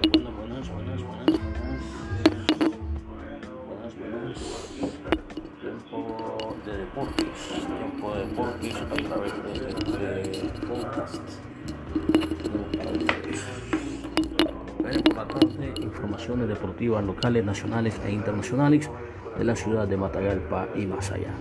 Bueno, buenas, buenas, buenas, buenas, buenas, buenas. Tiempo de deportes, tiempo de deportes a través de este podcast. Importante informaciones deportivas locales, nacionales e internacionales de la ciudad de Matagalpa y más allá.